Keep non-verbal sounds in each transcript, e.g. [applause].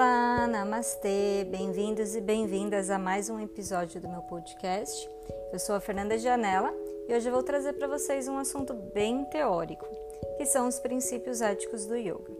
Olá, namastê, bem-vindos e bem-vindas a mais um episódio do meu podcast. Eu sou a Fernanda Janela e hoje eu vou trazer para vocês um assunto bem teórico, que são os princípios éticos do yoga.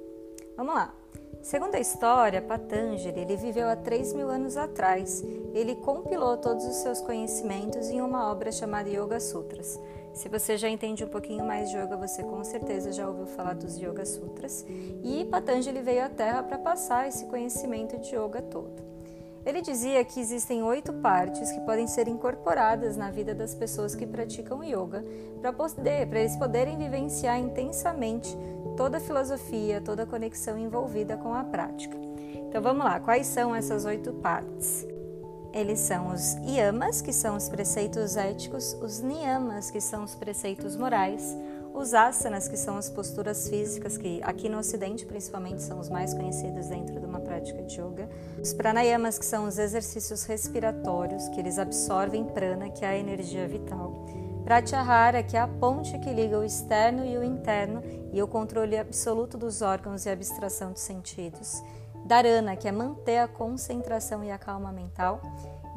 Vamos lá! Segundo a história, Patanjali ele viveu há 3 mil anos atrás. Ele compilou todos os seus conhecimentos em uma obra chamada Yoga Sutras. Se você já entende um pouquinho mais de yoga, você com certeza já ouviu falar dos Yoga Sutras. E Patanjali veio à Terra para passar esse conhecimento de yoga todo. Ele dizia que existem oito partes que podem ser incorporadas na vida das pessoas que praticam yoga para poder, eles poderem vivenciar intensamente toda a filosofia, toda a conexão envolvida com a prática. Então vamos lá, quais são essas oito partes? Eles são os yamas, que são os preceitos éticos, os niyamas, que são os preceitos morais, os asanas, que são as posturas físicas, que aqui no Ocidente principalmente são os mais conhecidos dentro de uma prática de yoga, os pranayamas, que são os exercícios respiratórios, que eles absorvem prana, que é a energia vital, Pratyahara, que é a ponte que liga o externo e o interno e o controle absoluto dos órgãos e abstração dos sentidos. Dharana, que é manter a concentração e a calma mental.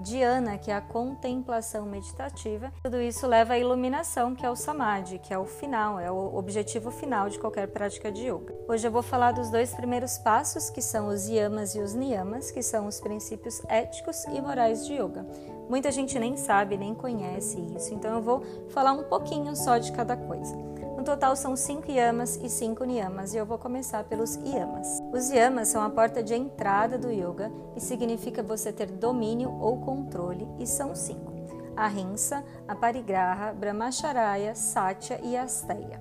Dhyana, que é a contemplação meditativa. Tudo isso leva à iluminação, que é o samadhi, que é o final, é o objetivo final de qualquer prática de yoga. Hoje eu vou falar dos dois primeiros passos, que são os yamas e os niyamas, que são os princípios éticos e morais de yoga. Muita gente nem sabe, nem conhece isso, então eu vou falar um pouquinho só de cada coisa. No total são cinco yamas e cinco niyamas e eu vou começar pelos yamas. Os yamas são a porta de entrada do yoga e significa você ter domínio ou controle e são cinco: Ahimsa, Aparigraha, Brahmacharya, Satya e Asteya.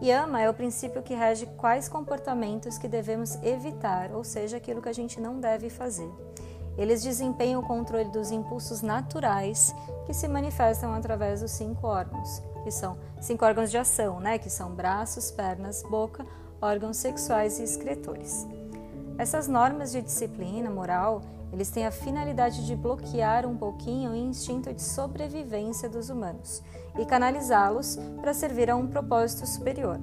Yama é o princípio que rege quais comportamentos que devemos evitar, ou seja, aquilo que a gente não deve fazer. Eles desempenham o controle dos impulsos naturais que se manifestam através dos cinco órgãos, que são cinco órgãos de ação, né? Que são braços, pernas, boca, órgãos sexuais e excretores. Essas normas de disciplina moral, eles têm a finalidade de bloquear um pouquinho o instinto de sobrevivência dos humanos e canalizá-los para servir a um propósito superior.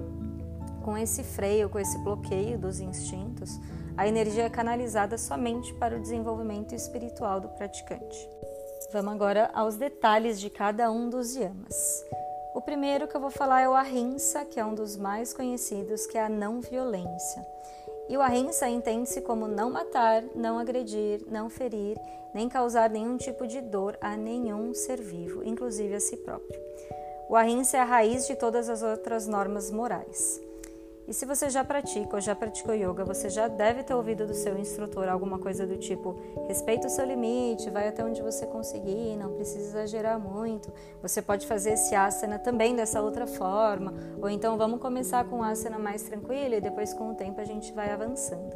Com esse freio, com esse bloqueio dos instintos, a energia é canalizada somente para o desenvolvimento espiritual do praticante. Vamos agora aos detalhes de cada um dos yamas. O primeiro que eu vou falar é o ahimsa, que é um dos mais conhecidos, que é a não violência. E o ahimsa entende-se como não matar, não agredir, não ferir, nem causar nenhum tipo de dor a nenhum ser vivo, inclusive a si próprio. O ahimsa é a raiz de todas as outras normas morais. E se você já pratica ou já praticou yoga, você já deve ter ouvido do seu instrutor alguma coisa do tipo: respeita o seu limite, vai até onde você conseguir, não precisa exagerar muito. Você pode fazer esse asana também dessa outra forma, ou então vamos começar com um asana mais tranquilo e depois com o tempo a gente vai avançando.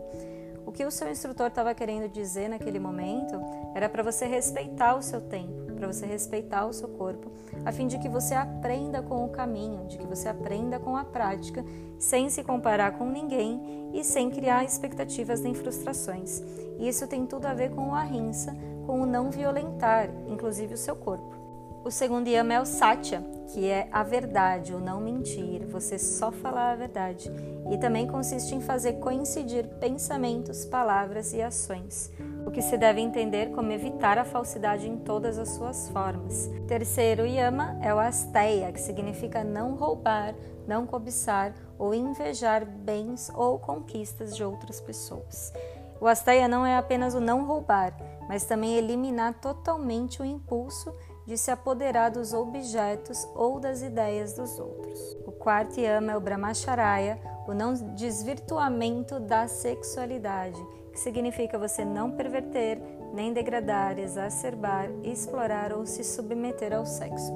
O que o seu instrutor estava querendo dizer naquele momento era para você respeitar o seu tempo para você respeitar o seu corpo, a fim de que você aprenda com o caminho, de que você aprenda com a prática, sem se comparar com ninguém e sem criar expectativas nem frustrações. Isso tem tudo a ver com o ahimsa, com o não violentar, inclusive o seu corpo. O segundo yama é o satya, que é a verdade, o não mentir, você só falar a verdade. E também consiste em fazer coincidir pensamentos, palavras e ações o que se deve entender como evitar a falsidade em todas as suas formas. Terceiro yama é o asteia, que significa não roubar, não cobiçar ou invejar bens ou conquistas de outras pessoas. O asteia não é apenas o não roubar, mas também eliminar totalmente o impulso de se apoderar dos objetos ou das ideias dos outros. O quarto yama é o brahmacharya, o não desvirtuamento da sexualidade, que significa você não perverter, nem degradar, exacerbar, explorar ou se submeter ao sexo.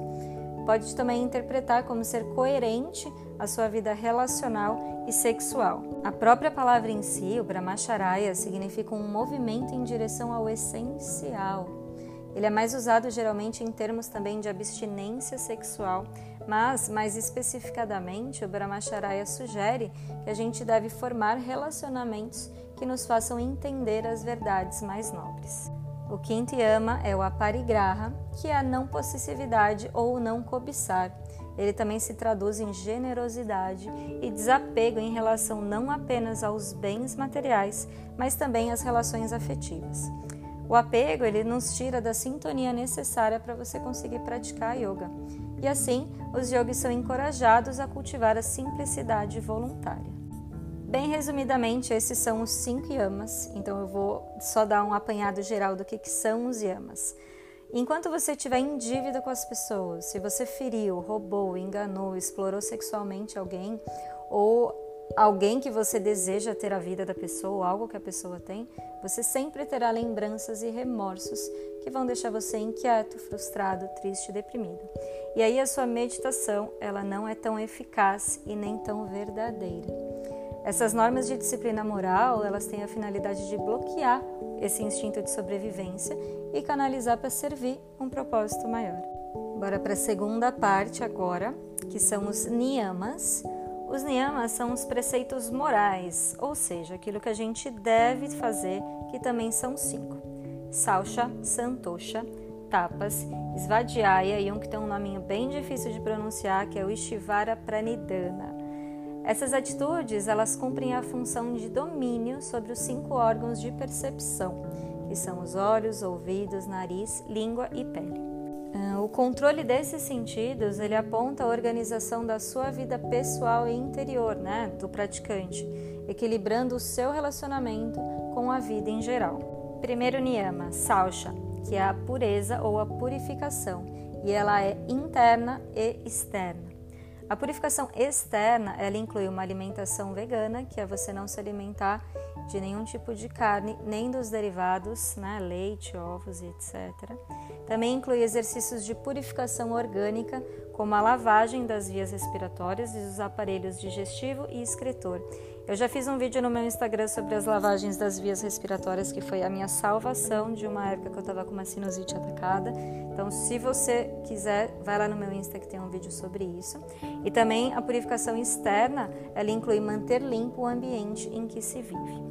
Pode também interpretar como ser coerente a sua vida relacional e sexual. A própria palavra em si, o Brahmacharya, significa um movimento em direção ao essencial. Ele é mais usado geralmente em termos também de abstinência sexual, mas, mais especificadamente, o Brahmacharya sugere que a gente deve formar relacionamentos que nos façam entender as verdades mais nobres. O quinto yama é o aparigraha, que é a não possessividade ou não cobiçar. ele também se traduz em generosidade e desapego em relação não apenas aos bens materiais, mas também às relações afetivas. O apego ele nos tira da sintonia necessária para você conseguir praticar yoga. E assim, os yogis são encorajados a cultivar a simplicidade voluntária. Bem resumidamente, esses são os cinco yamas, então eu vou só dar um apanhado geral do que, que são os yamas. Enquanto você estiver em dívida com as pessoas, se você feriu, roubou, enganou, explorou sexualmente alguém ou alguém que você deseja ter a vida da pessoa ou algo que a pessoa tem, você sempre terá lembranças e remorsos que vão deixar você inquieto, frustrado, triste deprimido. E aí a sua meditação, ela não é tão eficaz e nem tão verdadeira. Essas normas de disciplina moral, elas têm a finalidade de bloquear esse instinto de sobrevivência e canalizar para servir um propósito maior. Bora para a segunda parte agora, que são os niyamas. Os niyamas são os preceitos morais, ou seja, aquilo que a gente deve fazer, que também são cinco: Sausha, Santosha, Tapas, Svadhyaya e um que tem um nominho bem difícil de pronunciar, que é o Ishivara Pranidhana. Essas atitudes, elas cumprem a função de domínio sobre os cinco órgãos de percepção, que são os olhos, ouvidos, nariz, língua e pele. Ah, o controle desses sentidos, ele aponta a organização da sua vida pessoal e interior, né, do praticante, equilibrando o seu relacionamento com a vida em geral. Primeiro niyama, sausha, que é a pureza ou a purificação, e ela é interna e externa. A purificação externa, ela inclui uma alimentação vegana, que é você não se alimentar de nenhum tipo de carne, nem dos derivados, né, leite, ovos e etc. Também inclui exercícios de purificação orgânica, como a lavagem das vias respiratórias e dos aparelhos digestivo e excretor. Eu já fiz um vídeo no meu Instagram sobre as lavagens das vias respiratórias, que foi a minha salvação de uma época que eu estava com uma sinusite atacada. Então, se você quiser, vai lá no meu Insta que tem um vídeo sobre isso. E também a purificação externa, ela inclui manter limpo o ambiente em que se vive.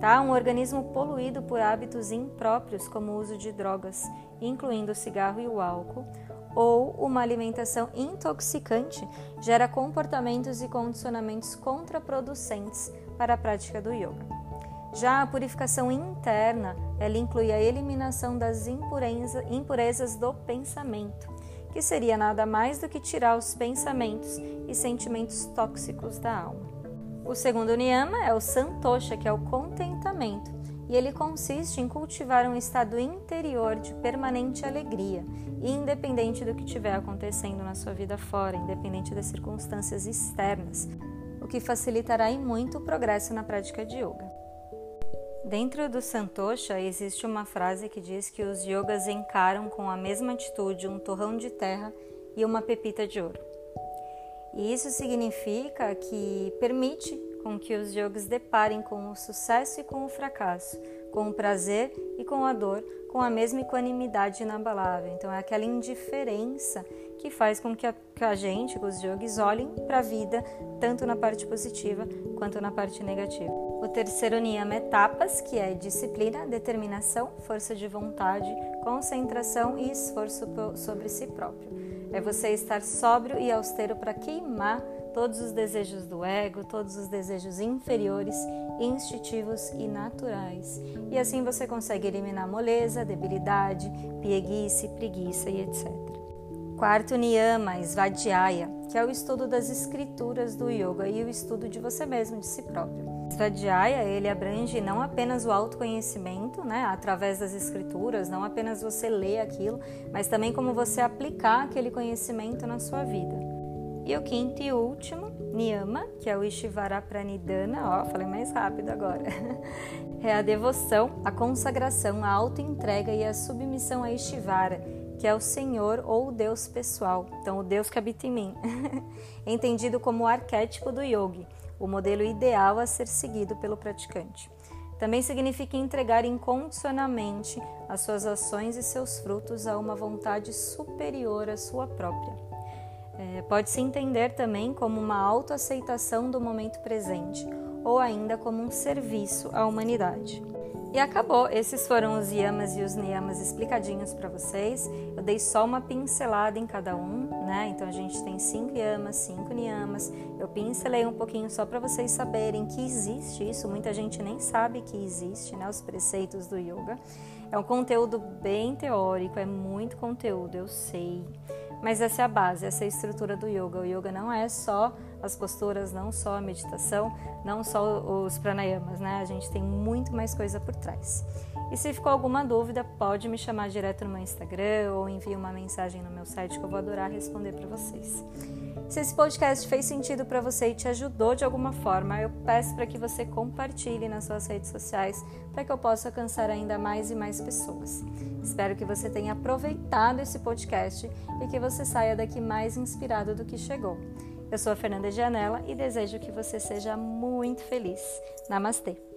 Tá? Um organismo poluído por hábitos impróprios, como o uso de drogas, incluindo o cigarro e o álcool, ou uma alimentação intoxicante gera comportamentos e condicionamentos contraproducentes para a prática do yoga. Já a purificação interna, ela inclui a eliminação das impureza, impurezas do pensamento, que seria nada mais do que tirar os pensamentos e sentimentos tóxicos da alma. O segundo niyama é o santosha, que é o contentamento, e ele consiste em cultivar um estado interior de permanente alegria, independente do que estiver acontecendo na sua vida fora, independente das circunstâncias externas, o que facilitará em muito o progresso na prática de yoga. Dentro do Santosha existe uma frase que diz que os yogas encaram com a mesma atitude um torrão de terra e uma pepita de ouro. E isso significa que permite com que os yogis deparem com o sucesso e com o fracasso, com o prazer e com a dor, com a mesma equanimidade inabalável. Então é aquela indiferença que faz com que a, que a gente, os yogis, olhem para a vida tanto na parte positiva quanto na parte negativa. O terceiro niyama é tapas, que é disciplina, determinação, força de vontade, concentração e esforço sobre si próprio. É você estar sóbrio e austero para queimar todos os desejos do ego, todos os desejos inferiores, instintivos e naturais. E assim você consegue eliminar moleza, debilidade, pieguice, preguiça e etc. Quarto niyama, Svadhyaya, que é o estudo das escrituras do yoga e o estudo de você mesmo, de si próprio. Svadhyaya, ele abrange não apenas o autoconhecimento, né, através das escrituras, não apenas você ler aquilo, mas também como você aplicar aquele conhecimento na sua vida. E o quinto e último, Niyama, que é o Ishivara Pranidhana, ó, falei mais rápido agora. [laughs] é a devoção, a consagração, a autoentrega e a submissão a Ishivara, que é o Senhor ou o Deus pessoal, então o Deus que habita em mim. [laughs] Entendido como o arquétipo do yogi, o modelo ideal a ser seguido pelo praticante. Também significa entregar incondicionalmente as suas ações e seus frutos a uma vontade superior à sua própria. É, Pode-se entender também como uma autoaceitação do momento presente ou ainda como um serviço à humanidade. E acabou. Esses foram os yamas e os niyamas explicadinhos para vocês. Eu dei só uma pincelada em cada um, né? Então a gente tem cinco yamas, cinco niyamas. Eu pincelei um pouquinho só para vocês saberem que existe isso. Muita gente nem sabe que existe, né? Os preceitos do yoga. É um conteúdo bem teórico, é muito conteúdo, eu sei. Mas essa é a base, essa é a estrutura do yoga. O yoga não é só as posturas, não só a meditação, não só os pranayamas, né? A gente tem muito mais coisa por trás. E se ficou alguma dúvida, pode me chamar direto no meu Instagram ou envie uma mensagem no meu site que eu vou adorar responder para vocês. Se esse podcast fez sentido para você e te ajudou de alguma forma, eu peço para que você compartilhe nas suas redes sociais para que eu possa alcançar ainda mais e mais pessoas. Espero que você tenha aproveitado esse podcast e que você saia daqui mais inspirado do que chegou. Eu sou a Fernanda Gianella e desejo que você seja muito feliz. Namastê!